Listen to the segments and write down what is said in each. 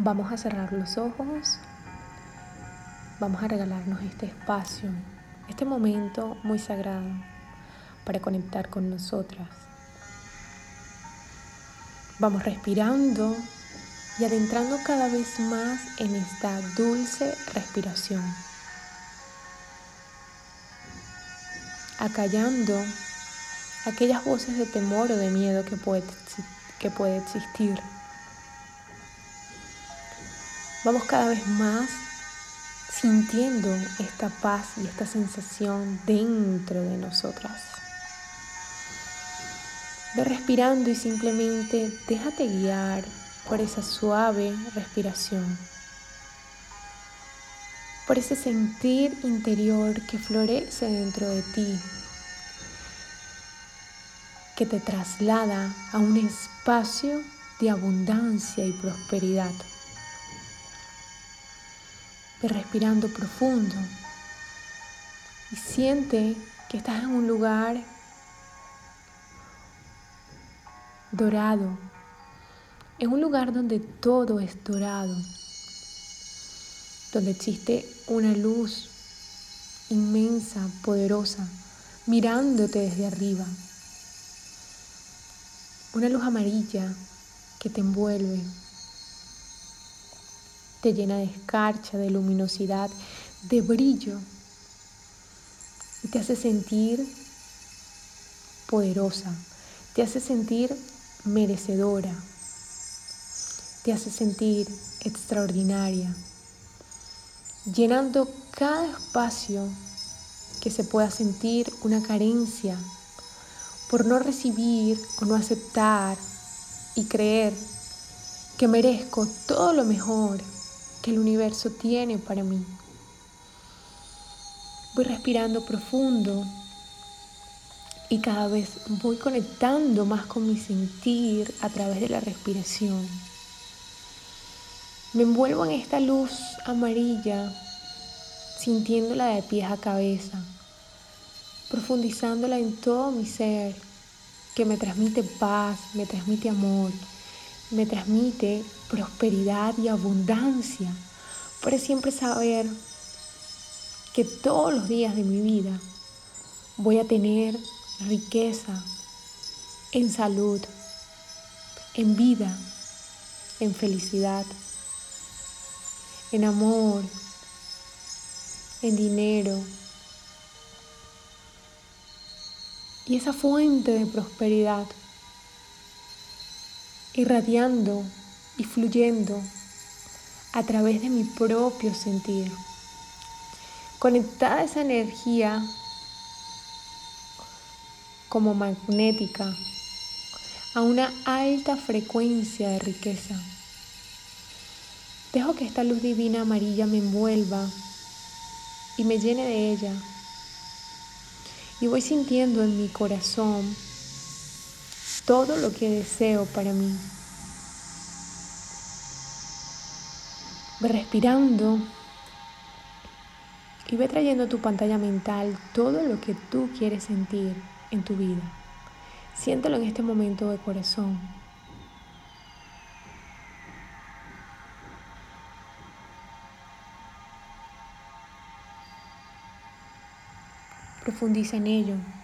Vamos a cerrar los ojos. Vamos a regalarnos este espacio, este momento muy sagrado para conectar con nosotras. Vamos respirando y adentrando cada vez más en esta dulce respiración. Acallando aquellas voces de temor o de miedo que puede, que puede existir Vamos cada vez más sintiendo esta paz y esta sensación dentro de nosotras. Ve respirando y simplemente déjate guiar por esa suave respiración, por ese sentir interior que florece dentro de ti, que te traslada a un espacio de abundancia y prosperidad. Respirando profundo. Y siente que estás en un lugar dorado, en un lugar donde todo es dorado, donde existe una luz inmensa, poderosa, mirándote desde arriba, una luz amarilla que te envuelve te llena de escarcha, de luminosidad, de brillo y te hace sentir poderosa, te hace sentir merecedora, te hace sentir extraordinaria, llenando cada espacio que se pueda sentir una carencia por no recibir o no aceptar y creer que merezco todo lo mejor el universo tiene para mí. Voy respirando profundo y cada vez voy conectando más con mi sentir a través de la respiración. Me envuelvo en esta luz amarilla, sintiéndola de pies a cabeza, profundizándola en todo mi ser, que me transmite paz, me transmite amor, me transmite prosperidad y abundancia, para siempre saber que todos los días de mi vida voy a tener riqueza en salud, en vida, en felicidad, en amor, en dinero. Y esa fuente de prosperidad irradiando y fluyendo a través de mi propio sentir. Conectada esa energía como magnética a una alta frecuencia de riqueza. Dejo que esta luz divina amarilla me envuelva y me llene de ella. Y voy sintiendo en mi corazón todo lo que deseo para mí. Ve respirando y ve trayendo a tu pantalla mental todo lo que tú quieres sentir en tu vida. Siéntelo en este momento de corazón. Profundiza en ello.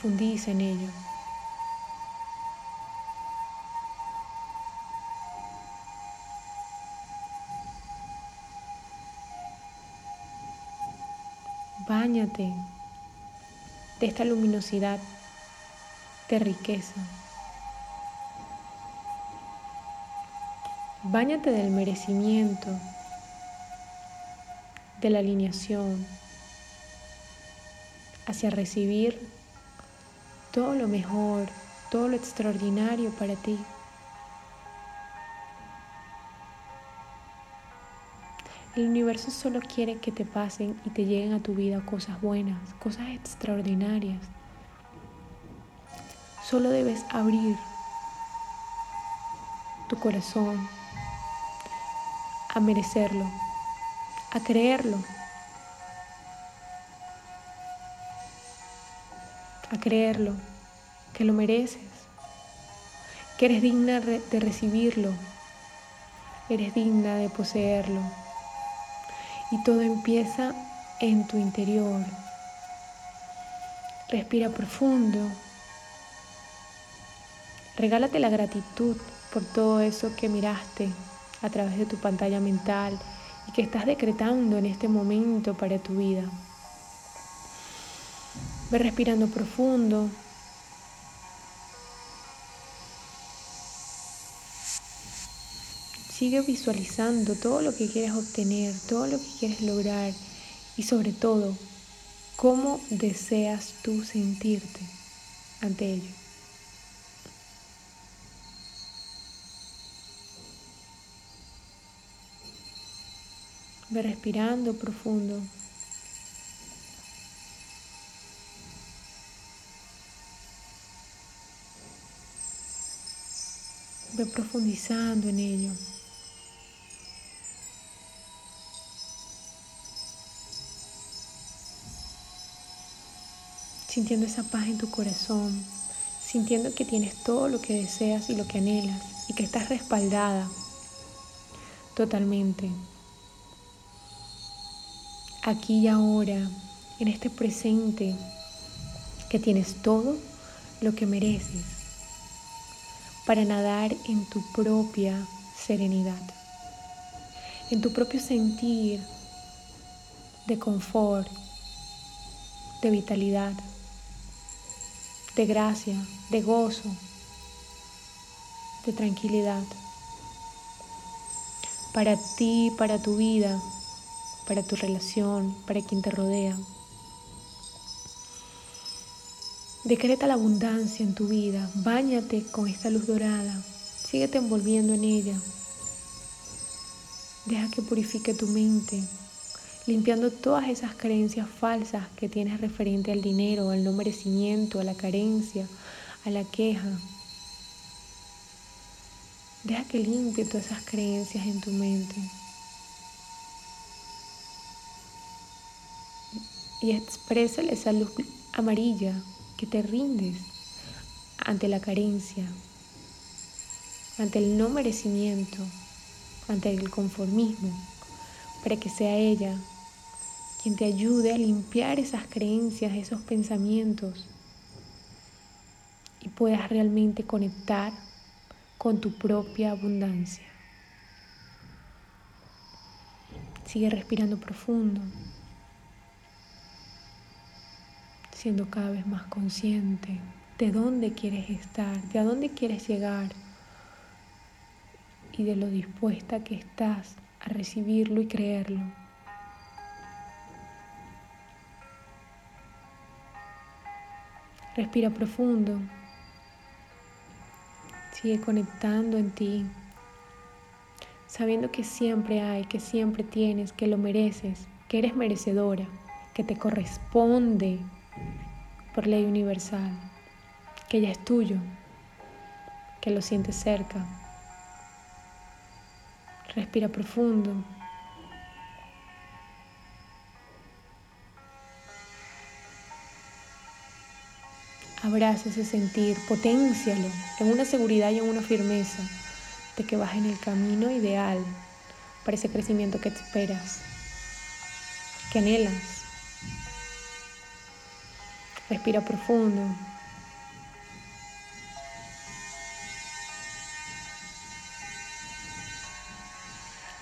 Profundiza en ello. Báñate de esta luminosidad de riqueza. Báñate del merecimiento, de la alineación hacia recibir todo lo mejor, todo lo extraordinario para ti. El universo solo quiere que te pasen y te lleguen a tu vida cosas buenas, cosas extraordinarias. Solo debes abrir tu corazón a merecerlo, a creerlo a creerlo, que lo mereces, que eres digna de recibirlo, eres digna de poseerlo. Y todo empieza en tu interior. Respira profundo. Regálate la gratitud por todo eso que miraste a través de tu pantalla mental y que estás decretando en este momento para tu vida. Ve respirando profundo. Sigue visualizando todo lo que quieres obtener, todo lo que quieres lograr y sobre todo, cómo deseas tú sentirte ante ello. Ve respirando profundo. Ve profundizando en ello. Sintiendo esa paz en tu corazón, sintiendo que tienes todo lo que deseas y lo que anhelas y que estás respaldada totalmente aquí y ahora, en este presente, que tienes todo lo que mereces para nadar en tu propia serenidad, en tu propio sentir de confort, de vitalidad, de gracia, de gozo, de tranquilidad. Para ti, para tu vida, para tu relación, para quien te rodea. Decreta la abundancia en tu vida, báñate con esta luz dorada, síguete envolviendo en ella. Deja que purifique tu mente, limpiando todas esas creencias falsas que tienes referente al dinero, al no merecimiento, a la carencia, a la queja. Deja que limpie todas esas creencias en tu mente. y exprésale esa luz amarilla que te rindes ante la carencia, ante el no merecimiento, ante el conformismo, para que sea ella quien te ayude a limpiar esas creencias, esos pensamientos y puedas realmente conectar con tu propia abundancia. Sigue respirando profundo siendo cada vez más consciente de dónde quieres estar, de a dónde quieres llegar y de lo dispuesta que estás a recibirlo y creerlo. Respira profundo. Sigue conectando en ti, sabiendo que siempre hay, que siempre tienes, que lo mereces, que eres merecedora, que te corresponde por ley universal, que ya es tuyo, que lo sientes cerca. Respira profundo. Abraza ese sentir, potencialo en una seguridad y en una firmeza de que vas en el camino ideal para ese crecimiento que esperas, que anhelas. Respira profundo.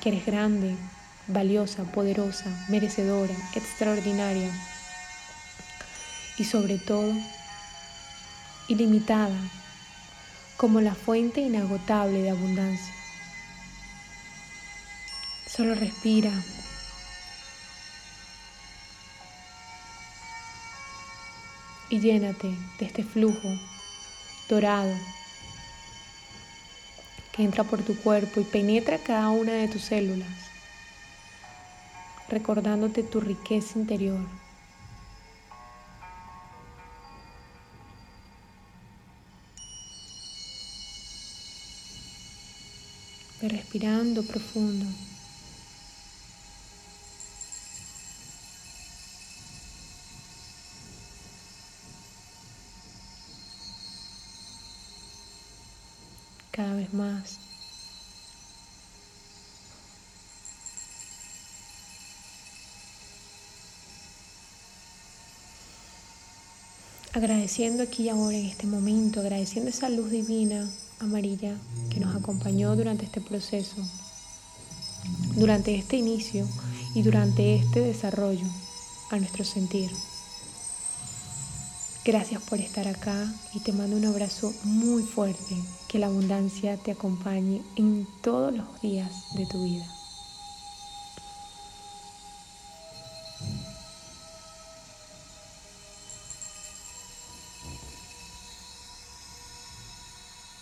Que eres grande, valiosa, poderosa, merecedora, extraordinaria y sobre todo ilimitada como la fuente inagotable de abundancia. Solo respira y llénate de este flujo dorado que entra por tu cuerpo y penetra cada una de tus células, recordándote tu riqueza interior. respirando profundo. Más. Agradeciendo aquí y ahora en este momento, agradeciendo esa luz divina amarilla que nos acompañó durante este proceso, durante este inicio y durante este desarrollo a nuestro sentir. Gracias por estar acá y te mando un abrazo muy fuerte. Que la abundancia te acompañe en todos los días de tu vida.